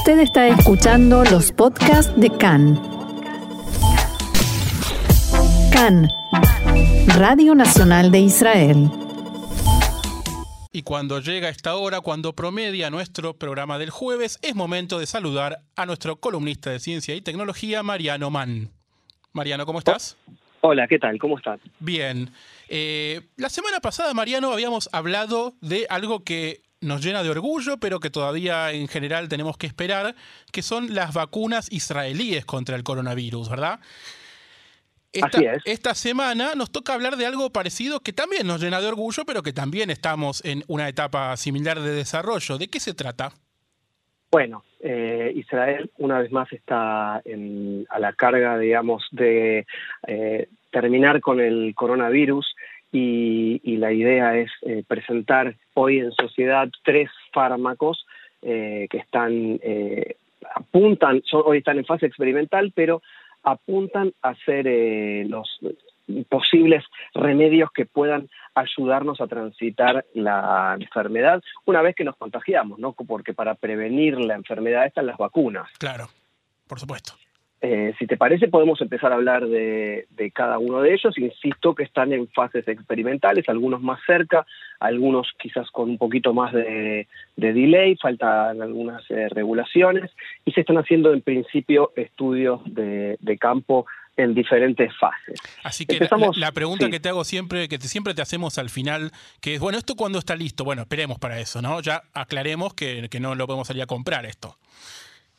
Usted está escuchando los podcasts de CAN. CAN, Radio Nacional de Israel. Y cuando llega esta hora, cuando promedia nuestro programa del jueves, es momento de saludar a nuestro columnista de ciencia y tecnología, Mariano Mann. Mariano, ¿cómo estás? Hola, ¿qué tal? ¿Cómo estás? Bien. Eh, la semana pasada, Mariano, habíamos hablado de algo que nos llena de orgullo, pero que todavía en general tenemos que esperar, que son las vacunas israelíes contra el coronavirus, ¿verdad? Esta, Así es. esta semana nos toca hablar de algo parecido que también nos llena de orgullo, pero que también estamos en una etapa similar de desarrollo. ¿De qué se trata? Bueno, eh, Israel una vez más está en- a la carga, digamos, de eh, terminar con el coronavirus y, y la idea es eh, presentar hoy en sociedad tres fármacos eh, que están eh, apuntan, son- hoy están en fase experimental, pero apuntan a ser eh, los posibles remedios que puedan ayudarnos a transitar la enfermedad una vez que nos contagiamos, ¿no? Porque para prevenir la enfermedad están las vacunas. Claro, por supuesto. Eh, si te parece, podemos empezar a hablar de, de cada uno de ellos. Insisto que están en fases experimentales, algunos más cerca, algunos quizás con un poquito más de, de delay, faltan algunas eh, regulaciones y se están haciendo en principio estudios de, de campo en diferentes fases. Así que la- Empezamos- la, la pregunta sí. que te hago siempre, que te- siempre te hacemos al final, que es, bueno, ¿esto cuándo está listo? Bueno, esperemos para eso, ¿no? Ya aclaremos que, que no lo podemos salir a comprar esto.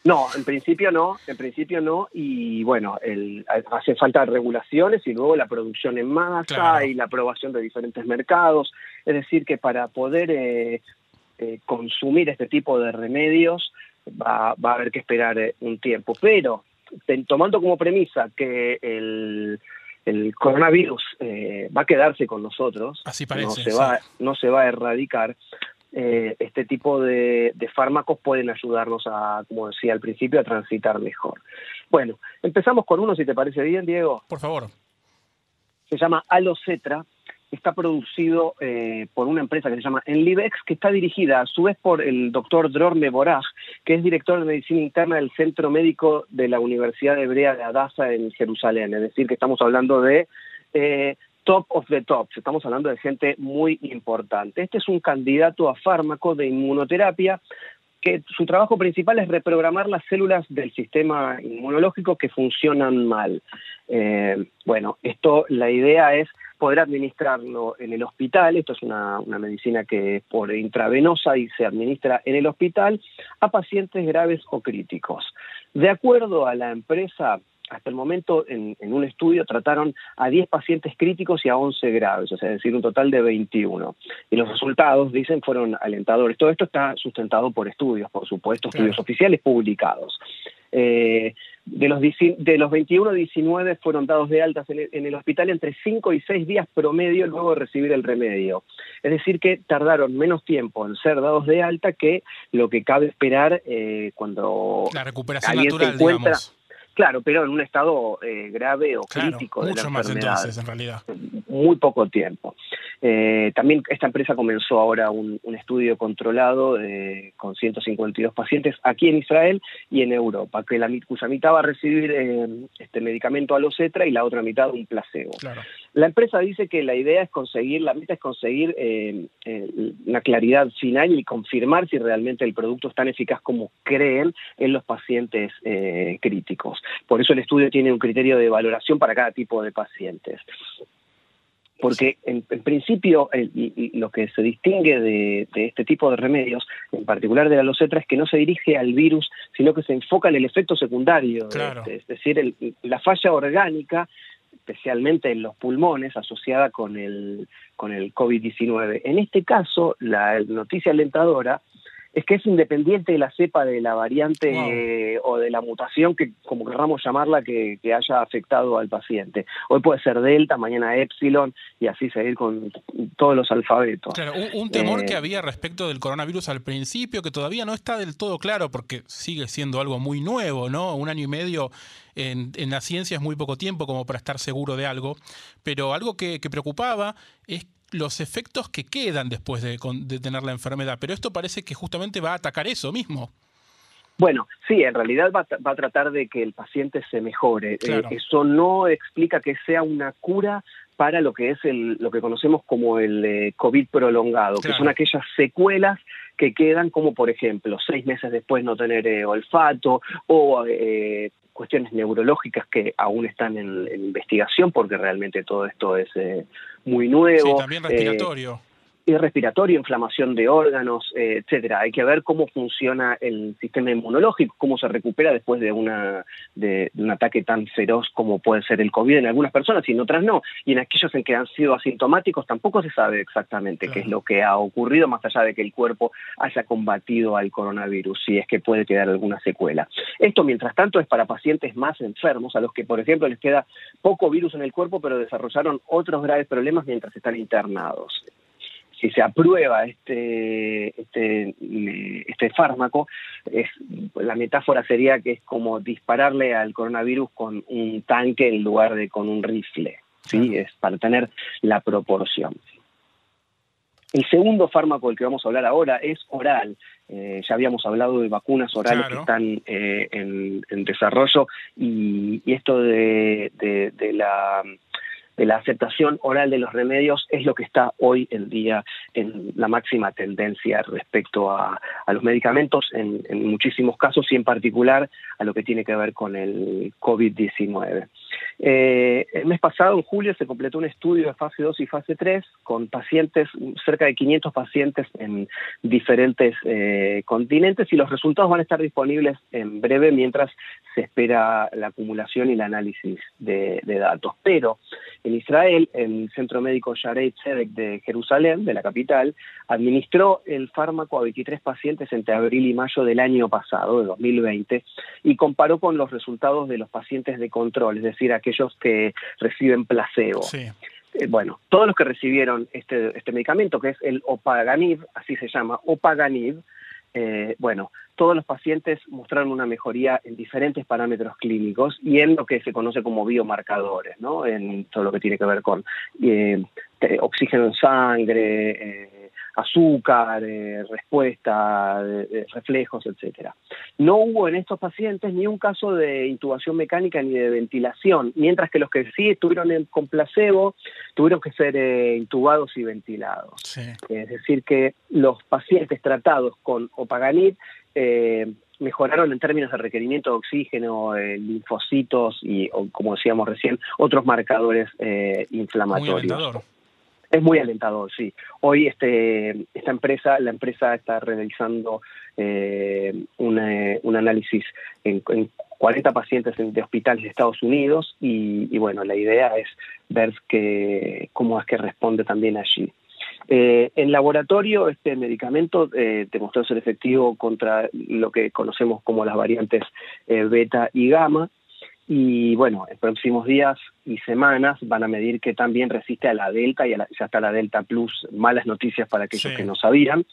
No, en principio no, en principio no, y bueno, el, hace falta regulaciones y luego la producción en masa Claro. y la aprobación de diferentes mercados. Es decir, que para poder eh, eh, consumir este tipo de remedios va, va a haber que esperar eh, un tiempo. Pero ten- tomando como premisa que el, el coronavirus eh, va a quedarse con nosotros, Así no se sí. va, no se va a erradicar. Eh, este tipo de, de fármacos pueden ayudarnos a, como decía al principio, a transitar mejor. Bueno, empezamos con uno, si te parece bien, Diego. Por favor. Se llama Alocetra. Está producido eh, por una empresa que se llama Enlivex, que está dirigida a su vez por el doctor Dror Meboraj, que es director de medicina interna del Centro Médico de la Universidad Hebrea de Adasa en Jerusalén. Es decir, que estamos hablando de eh, top of the top, estamos hablando de gente muy importante. Este es un candidato a fármaco de inmunoterapia que su trabajo principal es reprogramar las células del sistema inmunológico que funcionan mal. Eh, bueno, esto, la idea es poder administrarlo en el hospital, esto es una, una medicina que es por intravenosa y se administra en el hospital a pacientes graves o críticos. De acuerdo a la empresa, hasta el momento en, en un estudio trataron a 10 pacientes críticos y a 11 graves, o sea, es decir, un total de 21. Y los resultados, dicen, fueron alentadores. Todo esto está sustentado por estudios, por supuesto, Claro. estudios oficiales publicados. Eh, de los, de los 21, 19 fueron dados de altas en el, en el hospital entre 5 y 6 días promedio luego de recibir el remedio. Es decir, que tardaron menos tiempo en ser dados de alta que lo que cabe esperar eh, cuando La recuperación natural, encuentra, digamos. Claro, pero en un estado eh, grave o Claro, crítico de la mucho más enfermedad entonces, en realidad. muy poco tiempo. Eh, también esta empresa comenzó ahora un, un estudio controlado eh, con 152 pacientes aquí en Israel y en Europa, que la, cuya mitad va a recibir eh, este medicamento alocetra y la otra mitad un placebo. Claro. La empresa dice que la idea es conseguir, la meta es conseguir eh, eh, una claridad final y confirmar si realmente el producto es tan eficaz como creen en los pacientes eh, críticos. Por eso el estudio tiene un criterio de valoración para cada tipo de pacientes. Porque en, en principio el- y- y lo que se distingue de, de este tipo de remedios, en particular de la locetra, es que no se dirige al virus, sino que se enfoca en el efecto secundario. Claro. este, es decir, el- la falla orgánica especialmente en los pulmones, asociada con el, con el COVID-19. En este caso, la noticia alentadora es que es independiente de la cepa de la variante Wow. eh, o de la mutación que, como querramos llamarla, que, que haya afectado al paciente. Hoy puede ser Delta, mañana Epsilon y así seguir con todos los alfabetos. Claro, un, un temor Eh, que había respecto del coronavirus al principio, que todavía no está del todo claro, porque sigue siendo algo muy nuevo, ¿no? Un año y medio en, en la ciencia es muy poco tiempo como para estar seguro de algo, pero algo que, que preocupaba es los efectos que quedan después de, de tener la enfermedad. Pero esto parece que justamente va a atacar eso mismo. Bueno, sí, en realidad va, a tratar de que el paciente se mejore. Eh, eso no explica que sea una cura para lo que es el, lo que conocemos como el eh, COVID prolongado, que son aquellas secuelas que quedan como, por ejemplo, seis meses después no tener eh, olfato o cuestiones neurológicas que aún están en, investigación porque realmente todo esto es muy nuevo. Sí, también respiratorio respiratorio, inflamación de órganos, eh, etcétera. Hay que ver cómo funciona el sistema inmunológico, cómo se recupera después de, una, de, un ataque tan feroz como puede ser el COVID en algunas personas y en otras no. Y en aquellos en que han sido asintomáticos tampoco se sabe exactamente qué es lo que ha ocurrido, más allá de que el cuerpo haya combatido al coronavirus, si es que puede quedar alguna secuela. Esto, mientras tanto, es para pacientes más enfermos, a los que, por ejemplo, les queda poco virus en el cuerpo, pero desarrollaron otros graves problemas mientras están internados si se aprueba este, este, este fármaco, es, la metáfora sería que es como dispararle al coronavirus con un tanque en lugar de con un rifle, ¿sí? Es para tener la proporción. El segundo fármaco del que vamos a hablar ahora es oral. Eh, ya habíamos hablado de vacunas orales que están eh, en, desarrollo y, esto de la de la aceptación oral de los remedios es lo que está hoy en día en la máxima tendencia respecto a, los medicamentos en, muchísimos casos y en particular a lo que tiene que ver con el COVID-19. Eh, el mes pasado, en julio, se completó un estudio de fase 2 y fase 3 con pacientes, cerca de 500 pacientes en diferentes eh, continentes y los resultados van a estar disponibles en breve mientras se espera la acumulación y el análisis de, datos. Pero en Israel, el Centro Médico Sharei Tzedek de Jerusalén, de la capital, administró el fármaco a 23 pacientes entre abril y mayo del año pasado, de 2020, y comparó con los resultados de los pacientes de control, es decir, aquellos que reciben placebo. Eh, bueno, todos los que recibieron este, este medicamento, que es el Opaganib, así se llama, Opaganib, eh, bueno, todos los pacientes mostraron una mejoría en diferentes parámetros clínicos y en lo que se conoce como biomarcadores, ¿no? En todo lo que tiene que ver con eh, oxígeno en sangre, eh, azúcar, eh, respuesta, reflejos, etcétera. No hubo en estos pacientes ni un caso de intubación mecánica ni de ventilación, mientras que los que sí estuvieron en, con placebo tuvieron que ser eh, intubados y ventilados. Es decir, que los pacientes tratados con Opaganib eh, mejoraron en términos de requerimiento de oxígeno, linfocitos y, como decíamos recién, otros marcadores inflamatorios. Es muy alentador, sí. Hoy este, esta empresa, la empresa está realizando eh, un análisis en, 40 pacientes de hospitales de Estados Unidos y, bueno, la idea es ver que, cómo es que responde también allí. Eh, en laboratorio, este medicamento eh, demostró ser efectivo contra lo que conocemos como las variantes eh, beta y gamma, y bueno, en próximos días y semanas van a medir que también resiste a la Delta y a ya está la Delta Plus, malas noticias para aquellos que no sabían.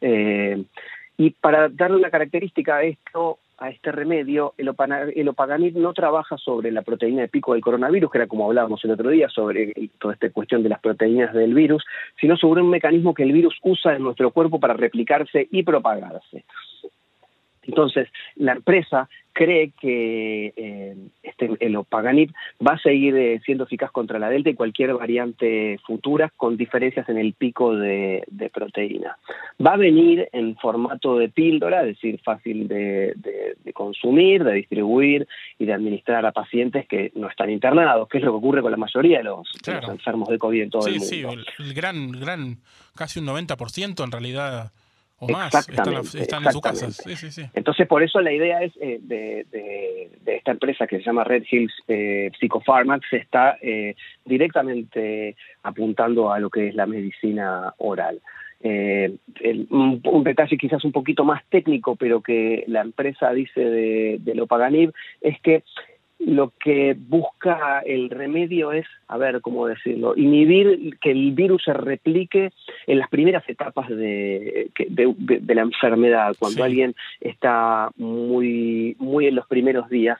Eh, y para darle una característica a esto, a este remedio, el, el opaganib no trabaja sobre la proteína de pico del coronavirus, que era como hablábamos el otro día, sobre toda esta cuestión de las proteínas del virus, sino sobre un mecanismo que el virus usa en nuestro cuerpo para replicarse y propagarse. Entonces, la empresa cree que eh, este, el Opaganib va a seguir eh, siendo eficaz contra la Delta y cualquier variante futura con diferencias en el pico de, proteína. Va a venir en formato de píldora, es decir, fácil de, consumir, de distribuir y de administrar a pacientes que no están internados, que es lo que ocurre con la mayoría de los, enfermos de COVID en todo el mundo. Sí, sí, el gran, gran, casi un 90% en realidad o más, están, en su casa. Entonces, por eso la idea es eh, de, esta empresa que se llama Red Hills eh, Psychopharmac, se está eh, directamente apuntando a lo que es la medicina oral. Eh, un, detalle quizás un poquito más técnico, pero que la empresa dice de, de Lopaganib, es que lo que busca el remedio es, a ver, ¿cómo decirlo?, inhibir que el virus se replique en las primeras etapas de, de, la enfermedad, cuando alguien está muy, muy en los primeros días,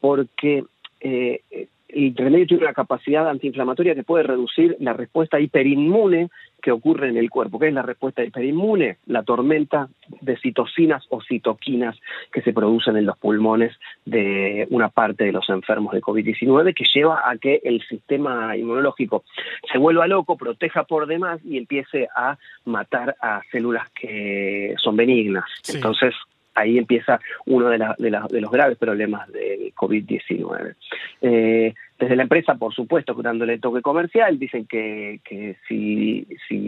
porque eh, el remedio tiene una capacidad antiinflamatoria que puede reducir la respuesta hiperinmune que ocurre en el cuerpo. ¿Qué es la respuesta hiperinmune? La tormenta de citocinas o citoquinas que se producen en los pulmones de una parte de los enfermos de COVID-19 que lleva a que el sistema inmunológico se vuelva loco, proteja por demás y empiece a matar a células que son benignas. Entonces, ahí empieza uno de, de, los graves problemas del COVID-19. Eh, desde la empresa, por supuesto, dándole toque comercial, dicen que, si,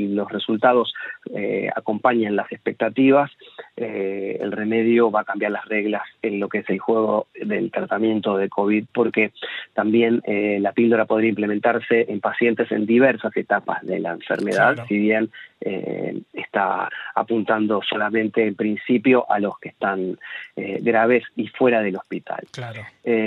los resultados eh, acompañan las expectativas, eh, el remedio va a cambiar las reglas en lo que es el juego del tratamiento de COVID, porque también eh, la píldora podría implementarse en pacientes en diversas etapas de la enfermedad, si bien está apuntando solamente en principio a los que están graves y fuera del hospital. Claro.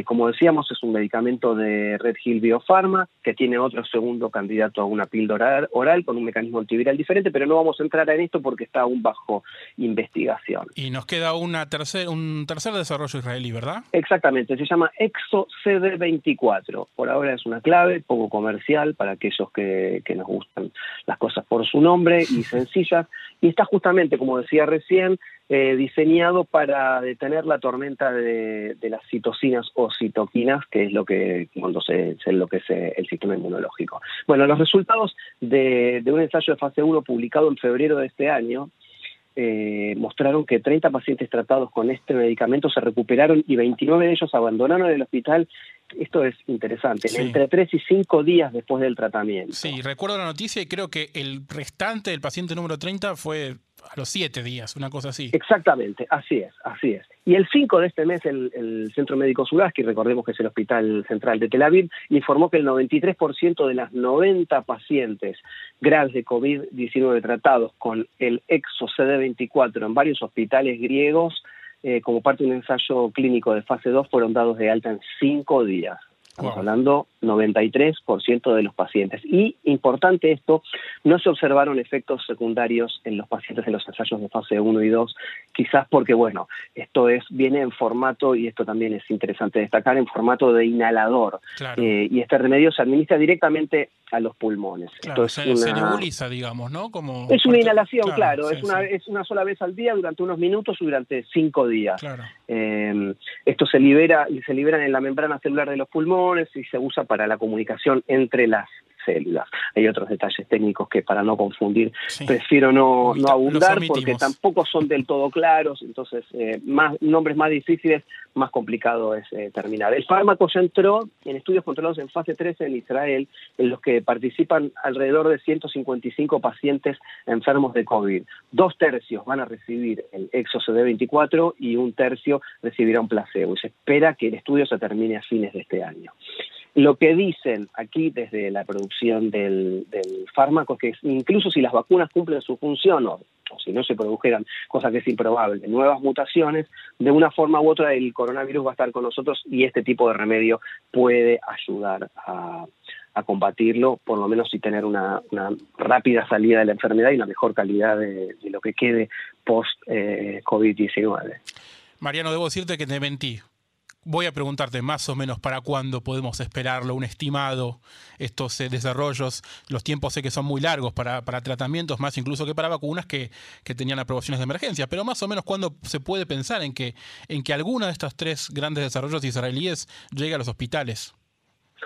como decíamos, es un medicamento de Red Hill Biopharma, que tiene otro segundo candidato a una píldora oral con un mecanismo antiviral diferente, pero no vamos a entrar en esto porque está aún bajo investigación. Y nos queda una tercer, un tercer desarrollo israelí, ¿verdad? Exactamente, se llama ExoCD24. Por ahora es una clave poco comercial para aquellos que, que nos gustan las cosas por su nombre y sencillas, y está justamente, como decía recién, eh, diseñado para detener la tormenta de, las citocinas o citoquinas, que es lo que cuando se, se enloquece el sistema inmunológico. Bueno, los resultados de, un ensayo de fase 1 publicado en febrero de este año eh, mostraron que 30 pacientes tratados con este medicamento se recuperaron y 29 de ellos abandonaron el hospital. Esto es interesante, entre 3 y 5 días después del tratamiento. Sí, recuerdo la noticia y creo que el restante, el paciente número 30, fue a los siete días, una cosa así. Exactamente, así es, así es. Y el 5 de este mes, el, Centro Médico Suraski, recordemos que es el Hospital Central de Tel Aviv, informó que el 93% de las 90 pacientes graves de COVID-19 tratados con el EXO CD24 en varios hospitales griegos, eh, como parte de un ensayo clínico de fase 2, fueron dados de alta en cinco días. Estamos hablando 93% de los pacientes. Y importante esto, no se observaron efectos secundarios en los pacientes de los ensayos de fase 1 y 2, quizás porque, bueno, esto es viene en formato, y esto también es interesante destacar, en formato de inhalador. Eh, y este remedio se administra directamente a los pulmones. esto es se, nebuliza, digamos, ¿no? Como es una inhalación, claro, es, una, es una sola vez al día durante unos minutos o durante cinco días. Eh, esto se libera y se liberan en la membrana celular de los pulmones y se usa para la comunicación entre las células. Hay otros detalles técnicos que para no confundir prefiero no, no abundar porque tampoco son del todo claros, entonces eh, más nombres más difíciles, más complicado es eh, terminar. El fármaco ya entró en estudios controlados en fase 3 en Israel, en los que participan alrededor de 155 pacientes enfermos de COVID. Dos tercios van a recibir el ExoCD24 y un tercio recibirá un placebo. Y se espera que el estudio se termine a fines de este año. Lo que dicen aquí desde la producción del, fármaco es que incluso si las vacunas cumplen su función o, si no se produjeran, cosa que es improbable, nuevas mutaciones, de una forma u otra el coronavirus va a estar con nosotros y este tipo de remedio puede ayudar a, combatirlo, por lo menos y tener una, rápida salida de la enfermedad y una mejor calidad de, lo que quede post-COVID-19. Eh, Mariano, debo decirte que te mentí voy a preguntarte más o menos para cuándo podemos esperarlo, un estimado, estos eh, desarrollos. Los tiempos sé que son muy largos para, tratamientos, más incluso que para vacunas que, tenían aprobaciones de emergencia, pero más o menos cuándo se puede pensar en que, en que alguno de estos tres grandes desarrollos israelíes llegue a los hospitales.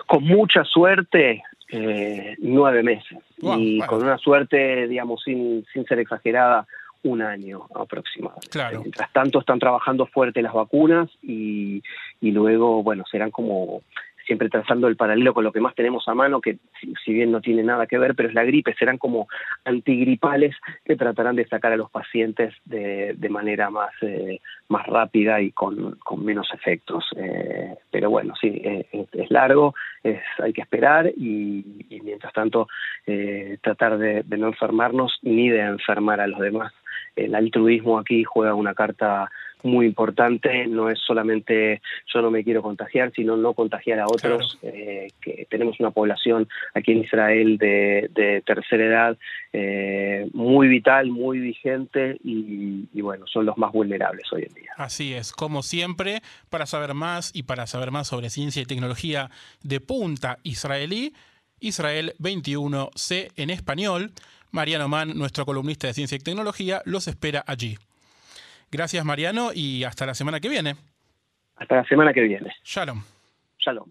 Con mucha suerte, eh, nueve meses. y con una suerte, digamos, sin, sin ser exagerada, un año aproximadamente. Claro. Mientras tanto están trabajando fuerte las vacunas y, y luego, bueno, serán como siempre trazando el paralelo con lo que más tenemos a mano, que si, bien no tiene nada que ver, pero es la gripe, serán como antigripales que tratarán de sacar a los pacientes de, de manera más, eh, más rápida y con, con menos efectos. Eh, pero bueno, sí, eh, es, largo, es, hay que esperar y, y mientras tanto tratar de, de no enfermarnos ni de enfermar a los demás el altruismo aquí juega una carta muy importante, no es solamente yo no me quiero contagiar, sino no contagiar a otros, eh, que tenemos una población aquí en Israel de, tercera edad eh, muy vital, muy vigente y, y, bueno, son los más vulnerables hoy en día. Así es, como siempre, para saber más y para saber más sobre ciencia y tecnología de punta israelí, Israel 21C en español. Mariano Mann, nuestro columnista de ciencia y tecnología, los espera allí. Gracias Mariano y hasta la semana que viene. Hasta la semana que viene. Shalom. Shalom.